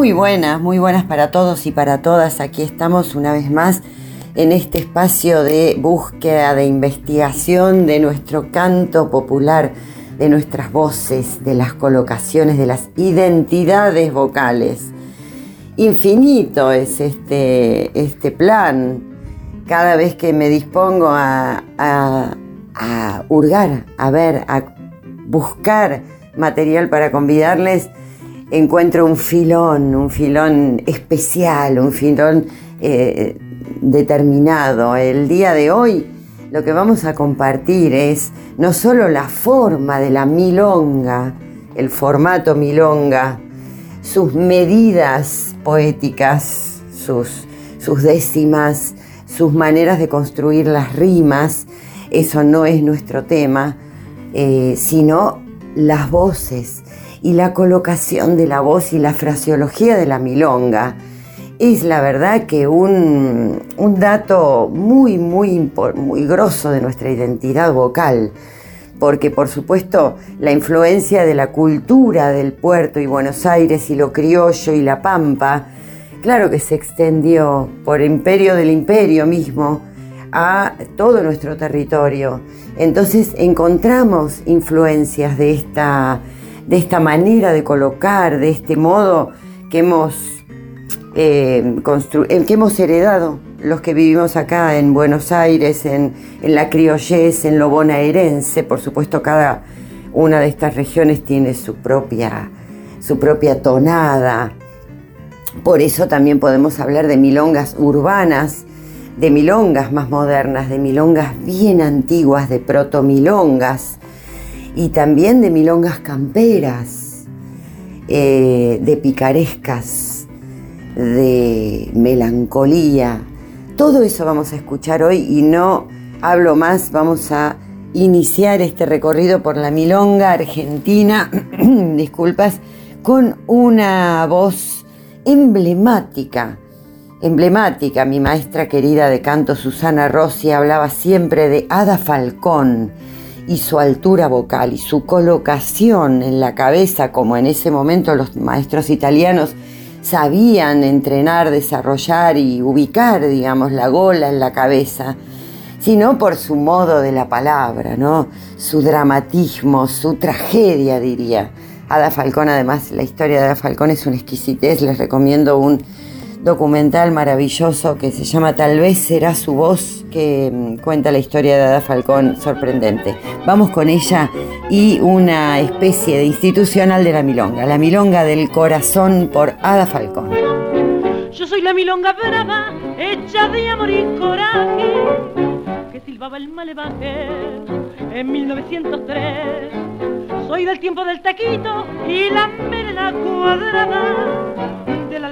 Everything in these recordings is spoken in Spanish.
Muy buenas, muy buenas para todos y para todas. Aquí estamos una vez más en este espacio de búsqueda, de investigación de nuestro canto popular, de nuestras voces, de las colocaciones, de las identidades vocales. Infinito es este, este plan. Cada vez que me dispongo a, a, a hurgar, a ver, a buscar material para convidarles, encuentro un filón, un filón especial, un filón eh, determinado. El día de hoy lo que vamos a compartir es no solo la forma de la milonga, el formato milonga, sus medidas poéticas, sus, décimas, sus maneras de construir las rimas, eso no es nuestro tema, eh, sino las voces, y la colocación de la voz y la fraseología de la milonga es la verdad que un, dato muy, muy, muy grosso de nuestra identidad vocal, porque por supuesto la influencia de la cultura del puerto y Buenos Aires y lo criollo y la pampa, claro que se extendió por imperio del imperio mismo a todo nuestro territorio. Entonces encontramos influencias de esta de esta manera de colocar, de este modo que hemos, eh, que hemos heredado los que vivimos acá en Buenos Aires, en, la criollez, en lo bonaerense. Por supuesto, cada una de estas regiones tiene su propia, su propia tonada. Por eso también podemos hablar de milongas urbanas, de milongas más modernas, de milongas bien antiguas, de protomilongas y también de milongas camperas, eh, de picarescas, de melancolía. Todo eso vamos a escuchar hoy y no hablo más, vamos a iniciar este recorrido por la milonga argentina, disculpas, con una voz emblemática, emblemática. Mi maestra querida de canto, Susana Rossi, hablaba siempre de Ada Falcón y su altura vocal y su colocación en la cabeza, como en ese momento los maestros italianos sabían entrenar, desarrollar y ubicar, digamos, la gola en la cabeza, sino por su modo de la palabra, ¿no? Su dramatismo, su tragedia, diría. Ada Falcón, además, la historia de Ada Falcón es una exquisitez, les recomiendo un documental maravilloso que se llama Tal vez será su voz, que mm, cuenta la historia de Ada Falcón sorprendente. Vamos con ella y una especie de institucional de la milonga, la milonga del corazón por Ada Falcón. Yo soy la milonga brava, hecha de amor y coraje, que silbaba el malevaje en 1903. Soy del tiempo del taquito y la melena cuadrada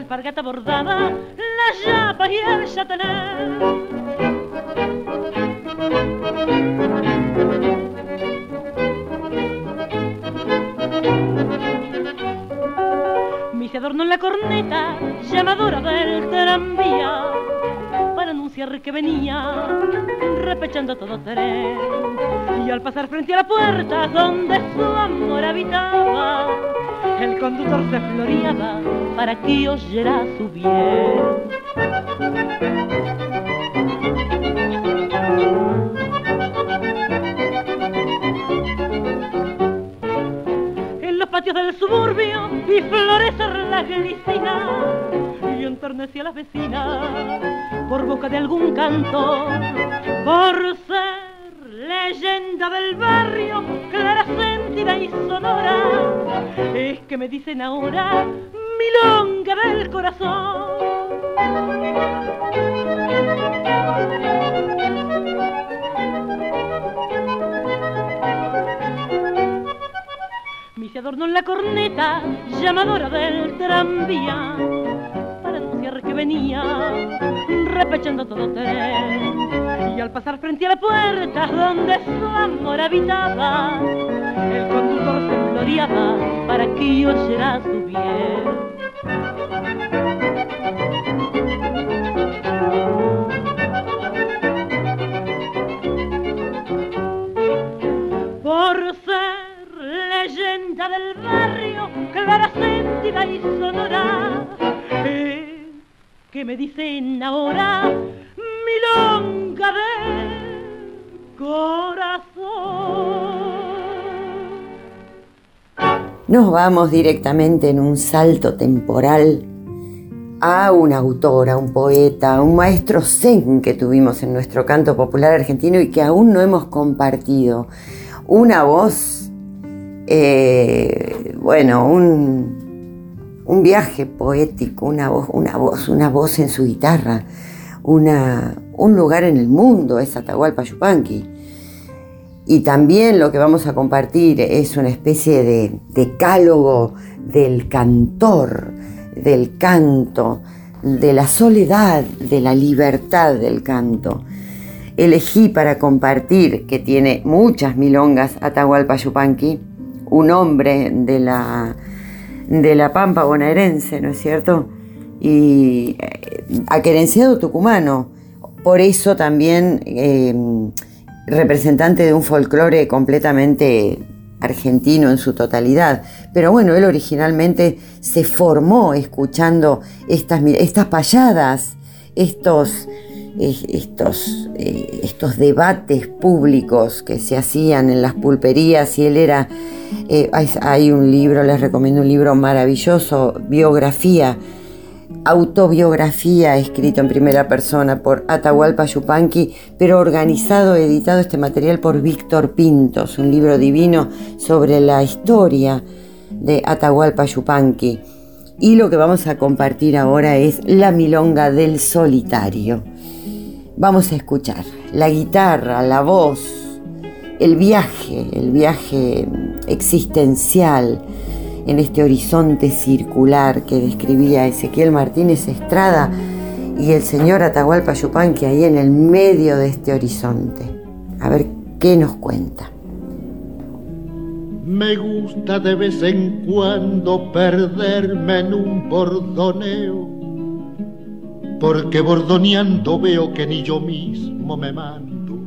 alpargata bordada, la llapa y el. Mi se adornó en la corneta, llamadora del tranvía, para anunciar que venía, repechando todo tren. Y al pasar frente a la puerta donde su amor habitaba, el conductor se floreaba para que oyera su bien. En los patios del suburbio y florecer la glicina y enternecía a las vecinas por boca de algún cantor, por ser leyenda del barrio, clara, sonora, es que me dicen ahora milonga del corazón. se adornó en la corneta llamadora del tranvía venía repechando todo tren. Y al pasar frente a la puerta donde su amor habitaba, el conductor se gloriaba para que oyera su bien. Por ser leyenda del barrio, clara, sentida y sonora, que me dicen ahora milonga de corazón. Nos vamos directamente en un salto temporal a un autor, a un poeta, un maestro zen que tuvimos en nuestro canto popular argentino y que aún no hemos compartido. Una voz, eh, bueno, un, un, viaje poético, una voz, una voz, una voz en su guitarra, una, un lugar en el mundo, es Atahualpa Yupanqui. Y también lo que vamos a compartir es una especie de decálogo del cantor, del canto, de la soledad, de la libertad del canto. Elegí para compartir, que tiene muchas milongas, Atahualpa Yupanqui, un hombre de la, de la Pampa bonaerense, ¿no es cierto? Y eh, aquerenciado tucumano. Por eso también eh, representante de un folclore completamente argentino en su totalidad. Pero bueno, él originalmente se formó escuchando estas, estas payadas, estos, estos, eh, estos debates públicos que se hacían en las pulperías y él era, eh, hay, hay un libro, les recomiendo un libro maravilloso, biografía, autobiografía escrito en primera persona por Atahualpa Yupanqui, pero organizado, editado este material por Víctor Pintos, un libro divino sobre la historia de Atahualpa Yupanqui. Y lo que vamos a compartir ahora es La Milonga del Solitario. Vamos a escuchar la guitarra, la voz, el viaje, el viaje existencial en este horizonte circular que describía Ezequiel Martínez Estrada y el señor Atahualpa Yupanqui ahí en el medio de este horizonte. A ver qué nos cuenta. Me gusta de vez en cuando perderme en un bordoneo, porque bordoneando veo que ni yo mismo me mando.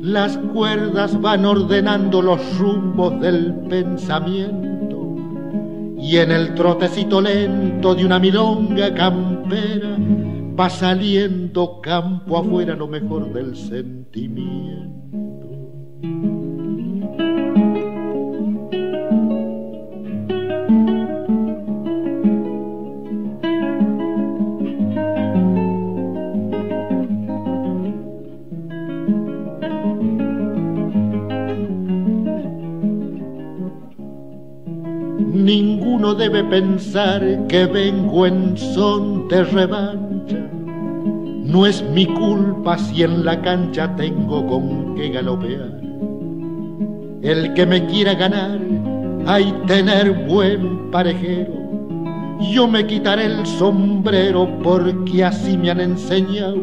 Las cuerdas van ordenando los rumbos del pensamiento y en el trotecito lento de una milonga campera va saliendo campo afuera lo mejor del sentimiento. Pensar que vengo en son de revancha. No es mi culpa si en la cancha tengo con qué galopear. El que me quiera ganar, hay tener buen parejero. Yo me quitaré el sombrero porque así me han enseñado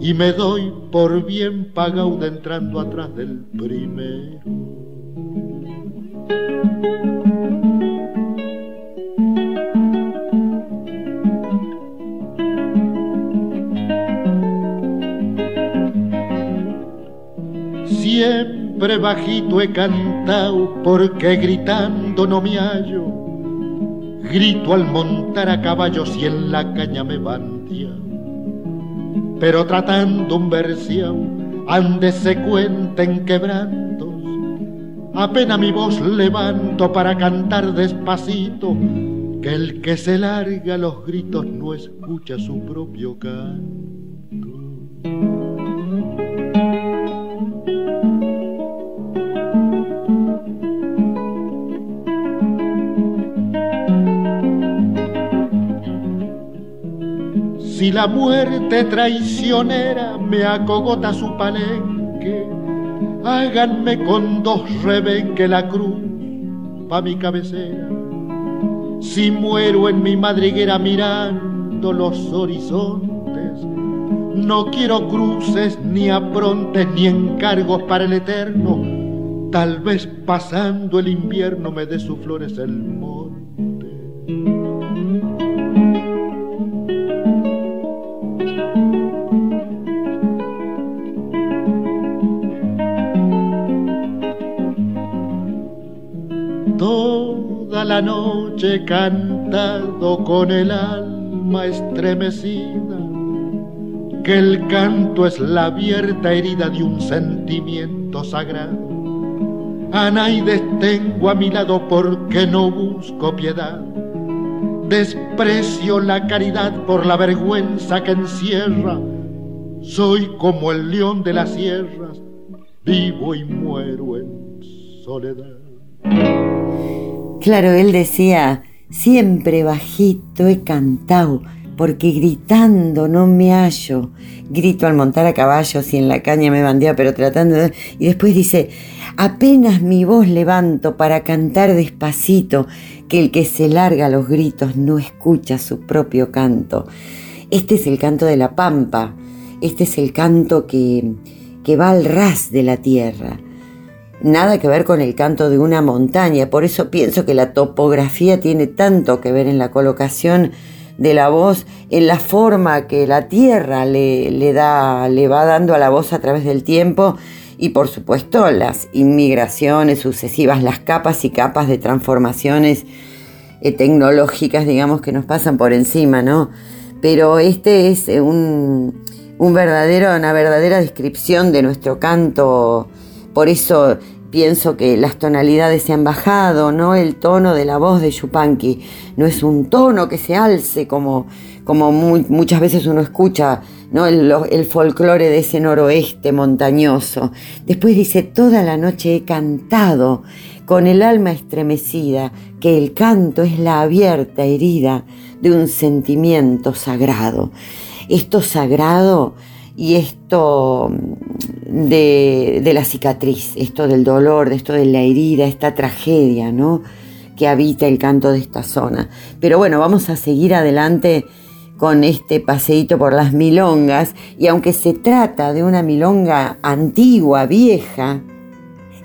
y me doy por bien pagado de entrando atrás del primero. Siempre bajito he cantado porque gritando no me hallo. Grito al montar a caballo si en la caña me bandia. Pero tratando un versión, ande se cuenten quebrantos. Apenas mi voz levanto para cantar despacito, que el que se larga los gritos no escucha su propio canto. Si la muerte traicionera me acogota su palenque, háganme con dos rebenque la cruz pa' mi cabecera. Si muero en mi madriguera mirando los horizontes, no quiero cruces ni aprontes ni encargos para el eterno. Tal vez pasando el invierno me dé sus flores el monte. La noche he cantado con el alma estremecida que el canto es la abierta herida de un sentimiento sagrado. Anaides tengo a mi lado porque no busco piedad. Desprecio la caridad por la vergüenza que encierra. Soy como el león de las sierras, vivo y muero en soledad. Claro, él decía, siempre bajito he cantado porque gritando no me hallo. Grito al montar a caballo, si en la caña me bandea, pero tratando de... Y después dice, apenas mi voz levanto para cantar despacito, que el que se larga los gritos no escucha su propio canto. Este es el canto de la pampa, este es el canto que, que va al ras de la tierra. Nada que ver con el canto de una montaña, por eso pienso que la topografía tiene tanto que ver en la colocación de la voz, en la forma que la tierra le, da, le va dando a la voz a través del tiempo y por supuesto las inmigraciones sucesivas, las capas y capas de transformaciones eh, tecnológicas, digamos, que nos pasan por encima, ¿no? Pero este es un, un verdadero, una verdadera descripción de nuestro canto, por eso pienso que las tonalidades se han bajado, ¿no? El tono de la voz de Yupanqui no es un tono que se alce como, como muchas veces uno escucha, ¿no? El, el folclore de ese noroeste montañoso. Después dice, toda la noche he cantado con el alma estremecida, que el canto es la abierta herida de un sentimiento sagrado. Esto sagrado y esto mm, de, de, la cicatriz, esto del dolor, de esto de la herida, esta tragedia, ¿no? Que habita el canto de esta zona. Pero bueno, vamos a seguir adelante con este paseíto por las milongas y aunque se trata de una milonga antigua, vieja,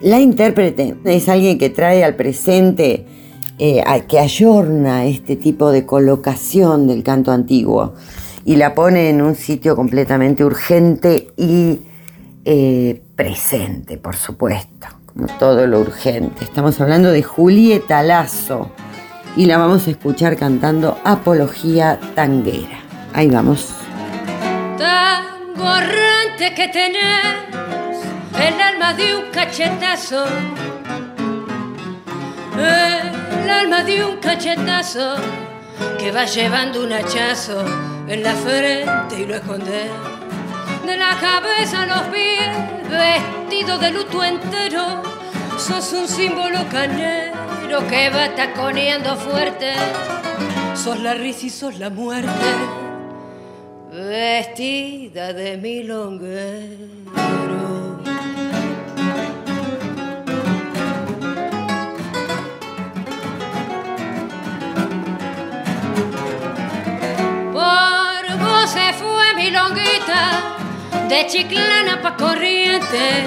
la intérprete es alguien que trae al presente, eh, que ayorna este tipo de colocación del canto antiguo y la pone en un sitio completamente urgente y eh, presente, por supuesto, como todo lo urgente. Estamos hablando de Julieta Lazo y la vamos a escuchar cantando Apología Tanguera. Ahí vamos. Tango errante que tenés el alma de un cachetazo, el alma de un cachetazo que va llevando un hachazo en la frente y lo esconde de la cabeza a los pies, vestido de luto entero, sos un símbolo canero que va taconeando fuerte, sos la risa y sos la muerte, vestida de milonguero. De Chiclana pa' Corrientes,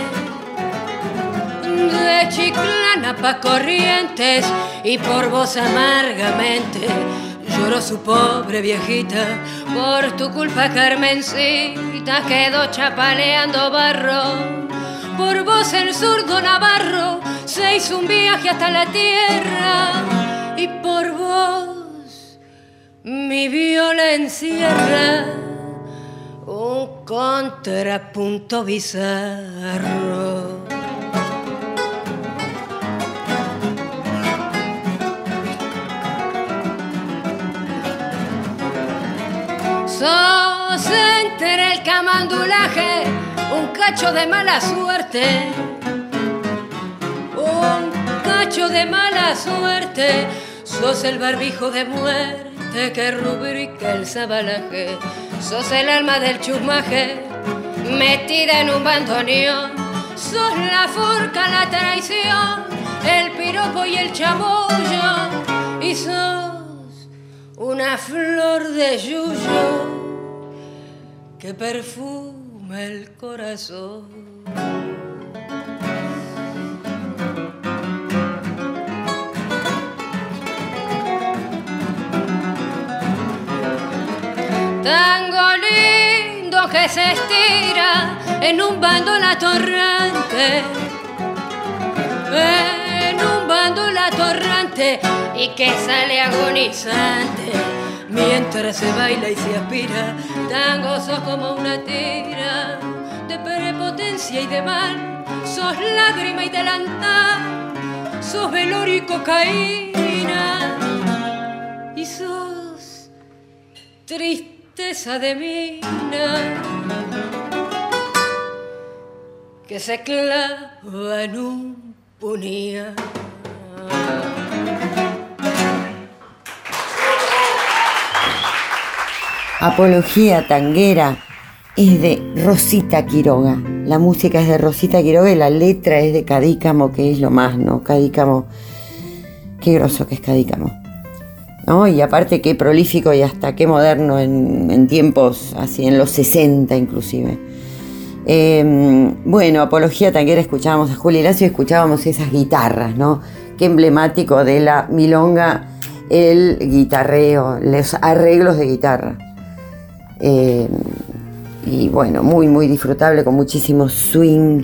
de Chiclana pa' Corrientes, y por vos amargamente lloró su pobre viejita, por tu culpa Carmencita quedó chapaleando barro. Por vos el zurdo Navarro se hizo un viaje hasta la tierra. Y por vos mi violencia un contrapunto bizarro. Sos entre el camandulaje, un cacho de mala suerte. Un cacho de mala suerte, sos el barbijo de muerte que rubrica el sabalaje Sos el alma del chusmaje, metida en un bandoneón. Sos la forca, la traición, el piropo y el chamullo. Y sos una flor de yuyo que perfuma el corazón. Tango lindo que se estira en un bando la torrente, en un bando la torrente y que sale agonizante mientras se baila y se aspira. Tango sos como una tira de prepotencia y de mal, sos lágrima y delantal, sos velorio y cocaína y sos triste tristeza de mina que se clava en un punía. Apología tanguera es de Rosita Quiroga. La música es de Rosita Quiroga y la letra es de Cadícamo, que es lo más, ¿no? Cadícamo, qué groso que es Cadícamo. Y aparte qué prolífico y hasta qué moderno en, tiempos así, en los 60 inclusive. Em, bueno, Apología Tanguera escuchábamos a Julio Lacio y escuchábamos esas guitarras, ¿no? Qué emblemático de la milonga el guitarreo, los arreglos de guitarra. Em, y bueno, muy, muy disfrutable, con muchísimo swing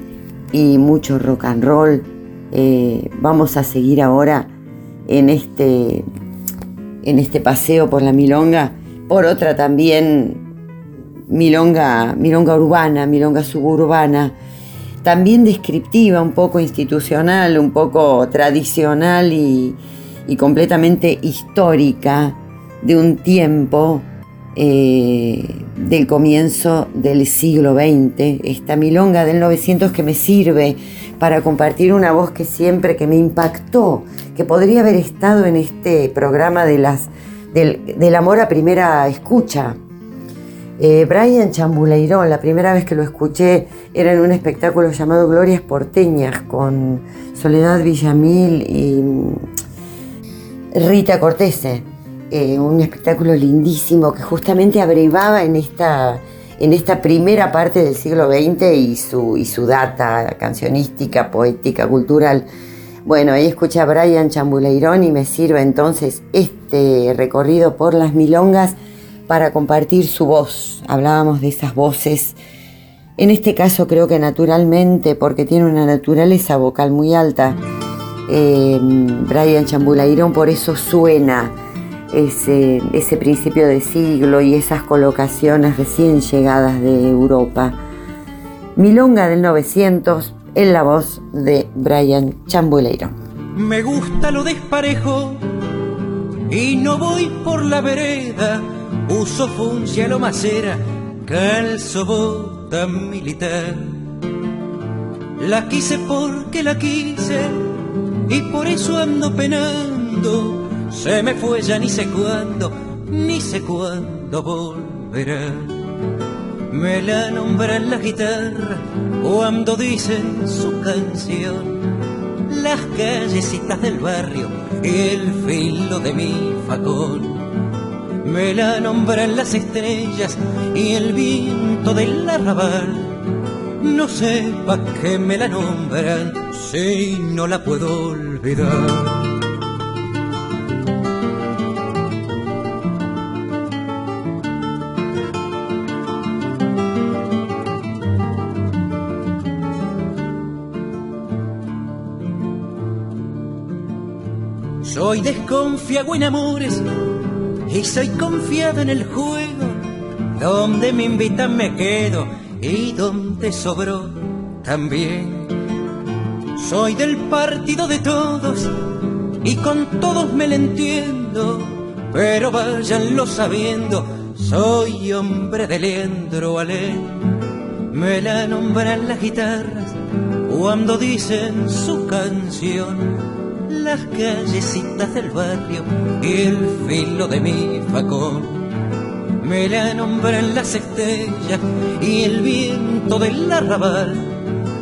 y mucho rock and roll. Eh, vamos a seguir ahora en este en este paseo por la milonga, por otra también milonga, milonga urbana, milonga suburbana, también descriptiva, un poco institucional, un poco tradicional y, completamente histórica de un tiempo eh, del comienzo del siglo XX, esta milonga del 900 que me sirve para compartir una voz que siempre que me impactó, que podría haber estado en este programa de las, del, amor a primera escucha. Eh, Brian Chambuleirón, la primera vez que lo escuché era en un espectáculo llamado Glorias Porteñas con Soledad Villamil y Rita Cortese. Eh, un espectáculo lindísimo que justamente abrevaba en esta en esta primera parte del siglo XX y su, y su data cancionística, poética, cultural. Bueno, ahí escucha a Brian Chambuleirón y me sirve entonces este recorrido por las milongas para compartir su voz. Hablábamos de esas voces, en este caso creo que naturalmente, porque tiene una naturaleza vocal muy alta. Eh, Brian Chambuleirón por eso suena ese, ese principio de siglo y esas colocaciones recién llegadas de Europa. Milonga del 900 en la voz de Brian Chambuleiro. Me gusta lo desparejo y no voy por la vereda. Uso funcia lo macera, calzo bota militar. La quise porque la quise y por eso ando penando se me fue ya ni sé cuándo, ni sé cuándo volverá. Me la nombran la guitarra cuando dicen su canción. Las callecitas del barrio y el filo de mi facón. Me la nombran las estrellas y el viento del arrabal. No sé pa' qué me la nombran si no la puedo olvidar. Soy desconfiado en amores y soy confiado en el juego. Donde me invitan me quedo y donde sobró también. Soy del partido de todos y con todos me lo entiendo. Pero váyanlo sabiendo, soy hombre de Leandro Alén. Me la nombran las guitarras cuando dicen su canción las callecitas del barrio y el filo de mi facón. Me la nombran las estrellas y el viento del arrabal.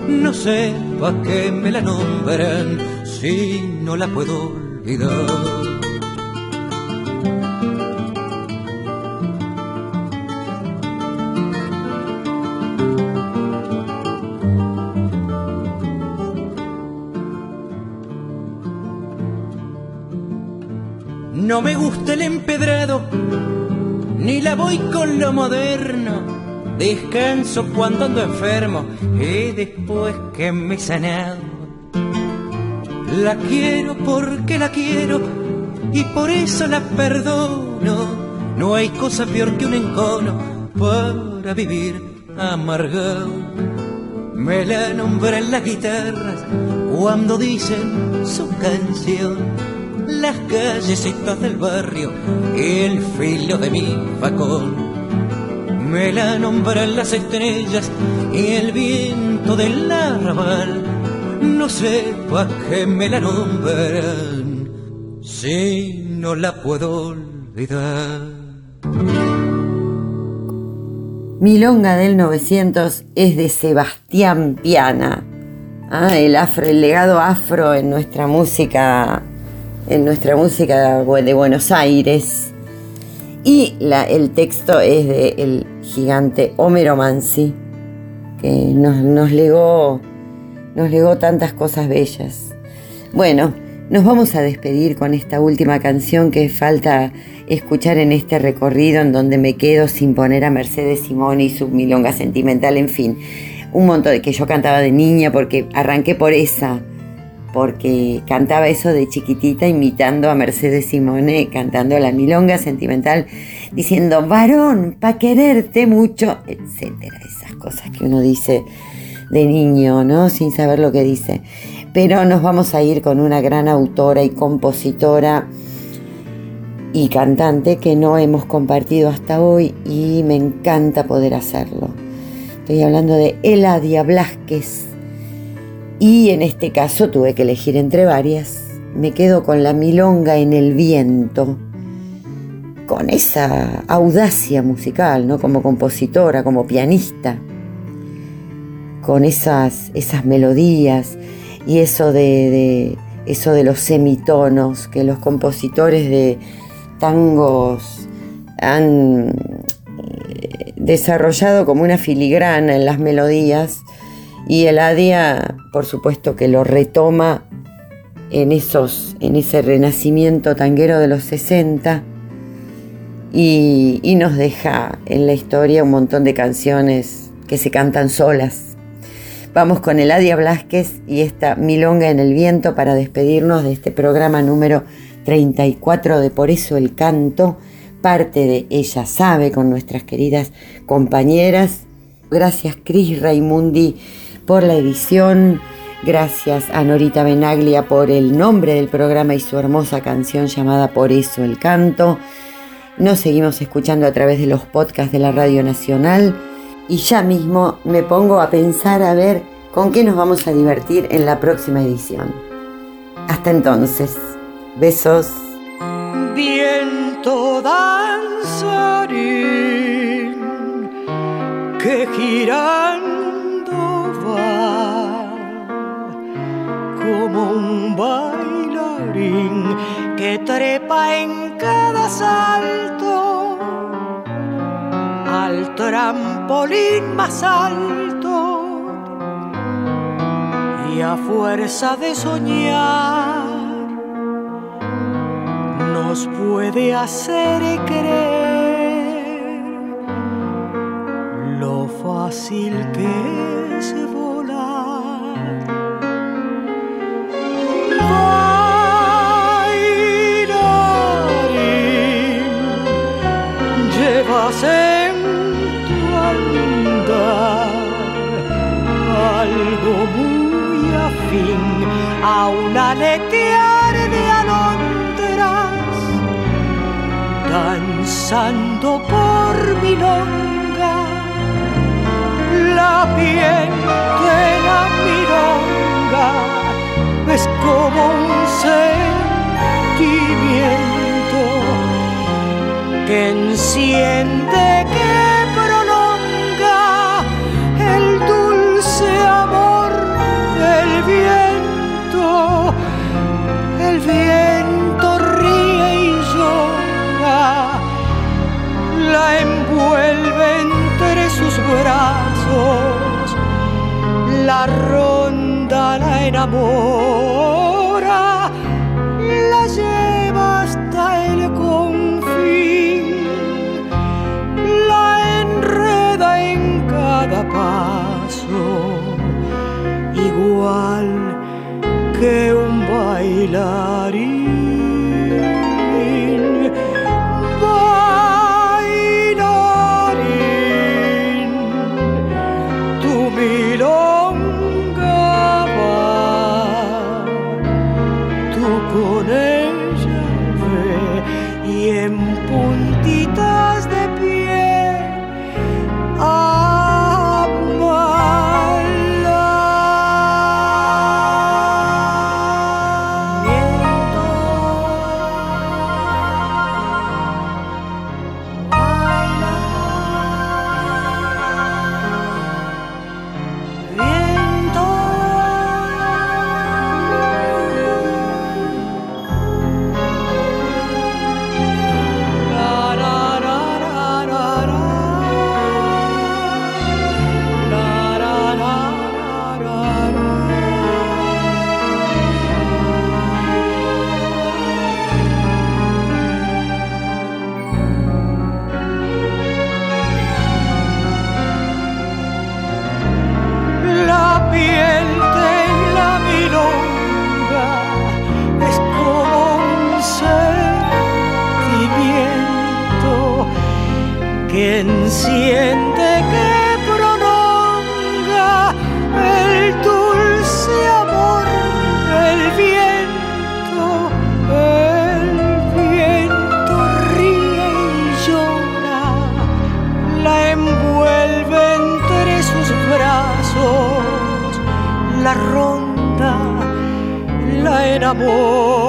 no sé pa' qué me la nombran si no la puedo olvidar. No me gusta el empedrado, ni la voy con lo moderno. Descanso cuando ando enfermo y después que me he sanado. La quiero porque la quiero y por eso la perdono. No hay cosa peor que un encono para vivir amargado. Me la nombran las guitarras cuando dicen su canción las callecitas del barrio el filo de mi facón. Me la nombran las estrellas y el viento del arrabal. No sé pa' qué me la nombran si no la puedo olvidar. Milonga del 900 es de Sebastián Piana. Ah, el afro, el legado afro en nuestra música en nuestra música de Buenos Aires. Y el texto es de el gigante Homero Mansi, que nos, legó, nos legó tantas cosas bellas. Bueno, nos vamos a despedir con esta última canción que falta escuchar en este recorrido en donde me quedo sin poner a Mercedes Simón y su milonga sentimental, en fin, un montón de que yo cantaba de niña porque arranqué por esa porque cantaba eso de chiquitita imitando a Mercedes Simone, cantando la milonga sentimental, diciendo, varón, pa' quererte mucho, etcétera, esas cosas que uno dice de niño, ¿no? Sin saber lo que dice. Pero nos vamos a ir con una gran autora y compositora y cantante que no hemos compartido hasta hoy y me encanta poder hacerlo. Estoy hablando de Eladia Blasquez y en este caso tuve que elegir entre varias. Me quedo con la milonga en el viento, con esa audacia musical, ¿no? Como compositora, como pianista, con esas, esas melodías y eso de, eso de los semitonos que los compositores de tangos han eh, desarrollado como una filigrana en las melodías y el Adia, por supuesto, que lo retoma en, esos, en ese renacimiento tanguero de los 60 y, nos deja en la historia un montón de canciones que se cantan solas. Vamos con el Adia Blasquez y esta Milonga en el Viento para despedirnos de este programa número 34 de Por eso el canto, parte de Ella sabe con nuestras queridas compañeras. Gracias Cris Raimundi por la edición. Gracias a Norita Benaglia por el nombre del programa y su hermosa canción llamada Por eso el canto. Nos seguimos escuchando a través de los podcasts de la Radio Nacional y ya mismo me pongo a pensar a ver con qué nos vamos a divertir en la próxima edición. Hasta entonces, besos. Viento danzarín que giran como un bailarín que trepa en cada salto al trampolín más alto. Y a fuerza de soñar nos puede hacer creer lo fácil que es un aletear de alondras danzando por mi longa la piel de la milonga es como un sentimiento que enciende, que ronda la enamora. y en puntita siente que prolonga el dulce amor el viento. El viento ríe y llora, la envuelve entre sus brazos, la ronda, la enamora.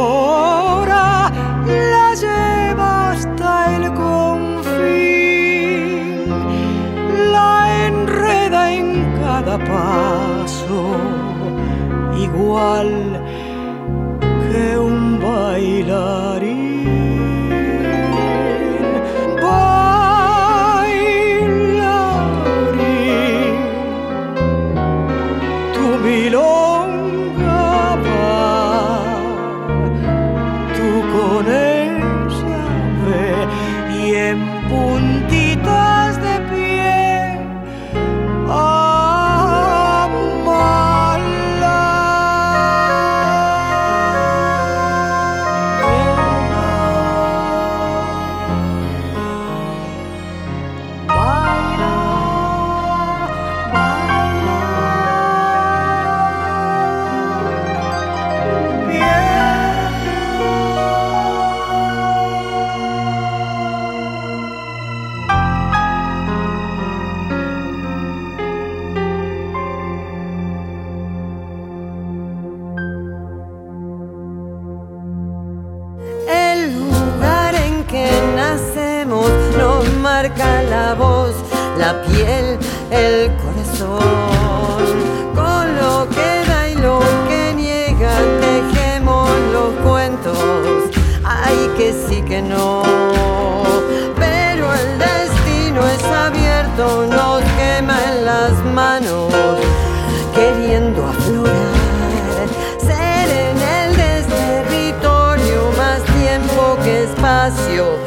marca la voz, la piel, el corazón. Con lo que da y lo que niega, tejemos los cuentos. Ay, que sí que no. Pero el destino es abierto, nos quema en las manos, queriendo aflorar. Ser en el desolatorio más tiempo que espacio